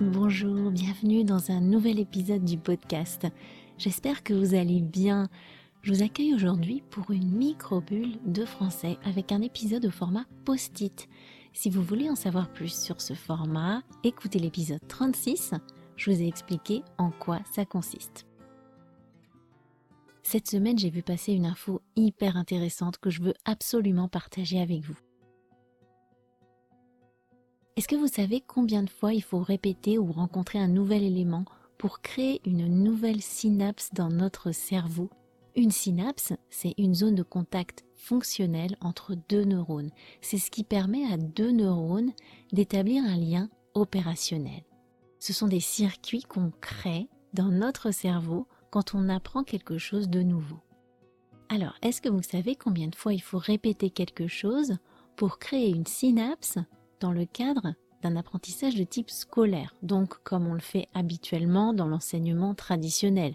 bienvenue dans un nouvel épisode du podcast. J'espère que vous allez bien. Je vous accueille aujourd'hui pour une micro-bulle de français avec un épisode au format post-it. Si vous voulez en savoir plus sur ce format, écoutez l'épisode 36. Je vous ai expliqué en quoi ça consiste. Cette semaine, j'ai vu passer une info hyper intéressante que je veux absolument partager avec vous. Est-ce que vous savez combien de fois il faut répéter ou rencontrer un nouvel élément pour créer une nouvelle synapse dans notre cerveau? Une synapse, c'est une zone de contact fonctionnelle entre deux neurones. C'est ce qui permet à deux neurones d'établir un lien opérationnel. Ce sont des circuits qu'on crée dans notre cerveau quand on apprend quelque chose de nouveau. Alors, est-ce que vous savez combien de fois il faut répéter quelque chose pour créer une synapse dans le cadre d'un apprentissage de type scolaire, donc comme on le fait habituellement dans l'enseignement traditionnel.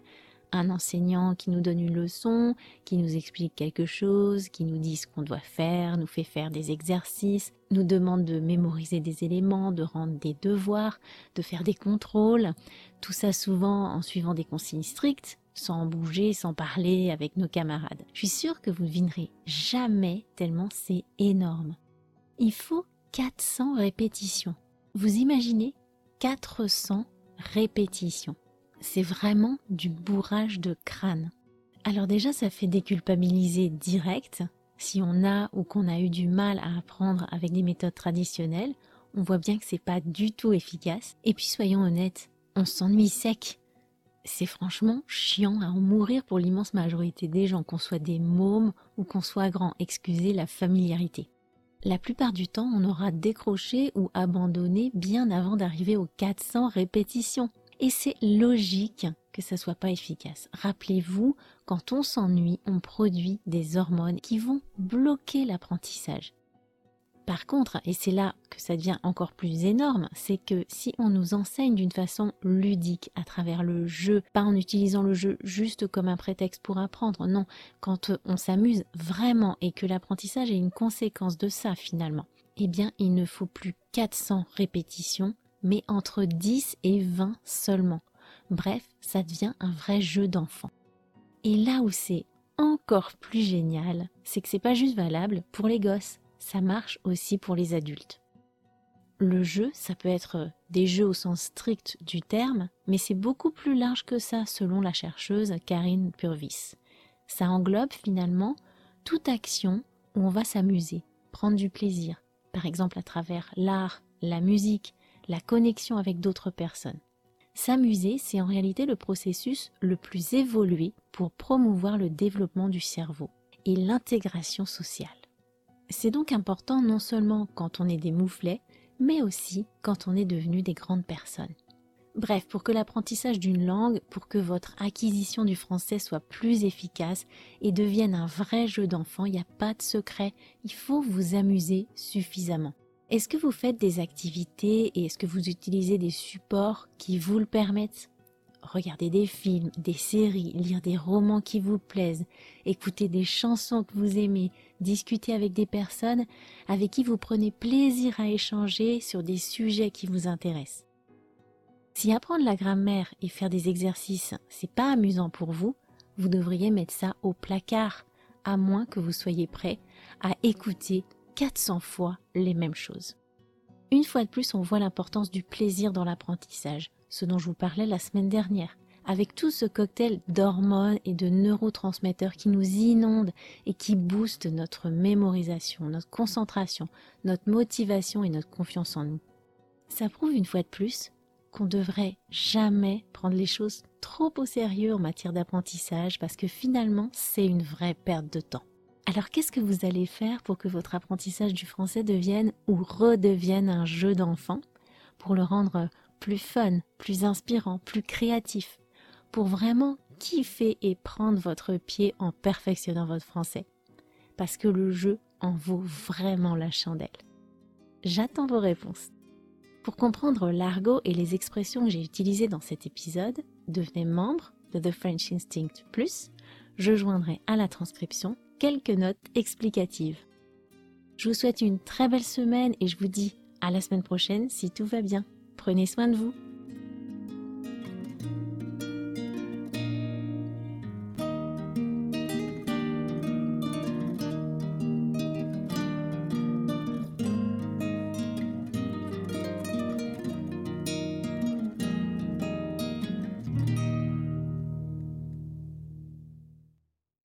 Un enseignant qui nous donne une leçon, qui nous explique quelque chose, qui nous dit ce qu'on doit faire, nous fait faire des exercices, nous demande de mémoriser des éléments, de rendre des devoirs, de faire des contrôles, tout ça souvent en suivant des consignes strictes, sans bouger, sans parler avec nos camarades. Je suis sûre que vous ne vinerez jamais tellement c'est énorme. Il faut 400 répétitions. Vous imaginez 400 répétitions. C'est vraiment du bourrage de crâne. Alors déjà, ça fait déculpabiliser direct. Si on a ou qu'on a eu du mal à apprendre avec des méthodes traditionnelles, on voit bien que c'est pas du tout efficace. Et puis soyons honnêtes, on s'ennuie sec. C'est franchement chiant à en mourir pour l'immense majorité des gens, qu'on soit des mômes ou qu'on soit grand. Excusez la familiarité la plupart du temps, on aura décroché ou abandonné bien avant d'arriver aux 400 répétitions. Et c'est logique que ça soit pas efficace. Rappelez-vous, quand on s'ennuie, on produit des hormones qui vont bloquer l'apprentissage. Par contre, et c'est là que ça devient encore plus énorme, c'est que si on nous enseigne d'une façon ludique à travers le jeu, pas en utilisant le jeu juste comme un prétexte pour apprendre, non, quand on s'amuse vraiment et que l'apprentissage est une conséquence de ça finalement, eh bien il ne faut plus 400 répétitions, mais entre 10 et 20 seulement. Bref, ça devient un vrai jeu d'enfant. Et là où c'est encore plus génial, c'est que c'est pas juste valable pour les gosses ça marche aussi pour les adultes. Le jeu, ça peut être des jeux au sens strict du terme, mais c'est beaucoup plus large que ça selon la chercheuse Karine Purvis. Ça englobe finalement toute action où on va s'amuser, prendre du plaisir, par exemple à travers l'art, la musique, la connexion avec d'autres personnes. S'amuser, c'est en réalité le processus le plus évolué pour promouvoir le développement du cerveau et l'intégration sociale. C'est donc important non seulement quand on est des mouflets, mais aussi quand on est devenu des grandes personnes. Bref, pour que l'apprentissage d'une langue, pour que votre acquisition du français soit plus efficace et devienne un vrai jeu d'enfant, il n'y a pas de secret, il faut vous amuser suffisamment. Est-ce que vous faites des activités et est-ce que vous utilisez des supports qui vous le permettent? Regardez des films, des séries, lire des romans qui vous plaisent, écouter des chansons que vous aimez, discuter avec des personnes avec qui vous prenez plaisir à échanger sur des sujets qui vous intéressent. Si apprendre la grammaire et faire des exercices, c'est pas amusant pour vous, vous devriez mettre ça au placard, à moins que vous soyez prêt à écouter 400 fois les mêmes choses. Une fois de plus, on voit l'importance du plaisir dans l'apprentissage, ce dont je vous parlais la semaine dernière avec tout ce cocktail d'hormones et de neurotransmetteurs qui nous inondent et qui boostent notre mémorisation, notre concentration, notre motivation et notre confiance en nous. Ça prouve une fois de plus qu'on devrait jamais prendre les choses trop au sérieux en matière d'apprentissage parce que finalement c'est une vraie perte de temps. Alors qu'est-ce que vous allez faire pour que votre apprentissage du français devienne ou redevienne un jeu d'enfant pour le rendre plus fun, plus inspirant, plus créatif pour vraiment kiffer et prendre votre pied en perfectionnant votre français? Parce que le jeu en vaut vraiment la chandelle. J'attends vos réponses. Pour comprendre l'argot et les expressions que j'ai utilisées dans cet épisode, devenez membre de The French Instinct Plus. Je joindrai à la transcription quelques notes explicatives. Je vous souhaite une très belle semaine et je vous dis à la semaine prochaine si tout va bien. Prenez soin de vous.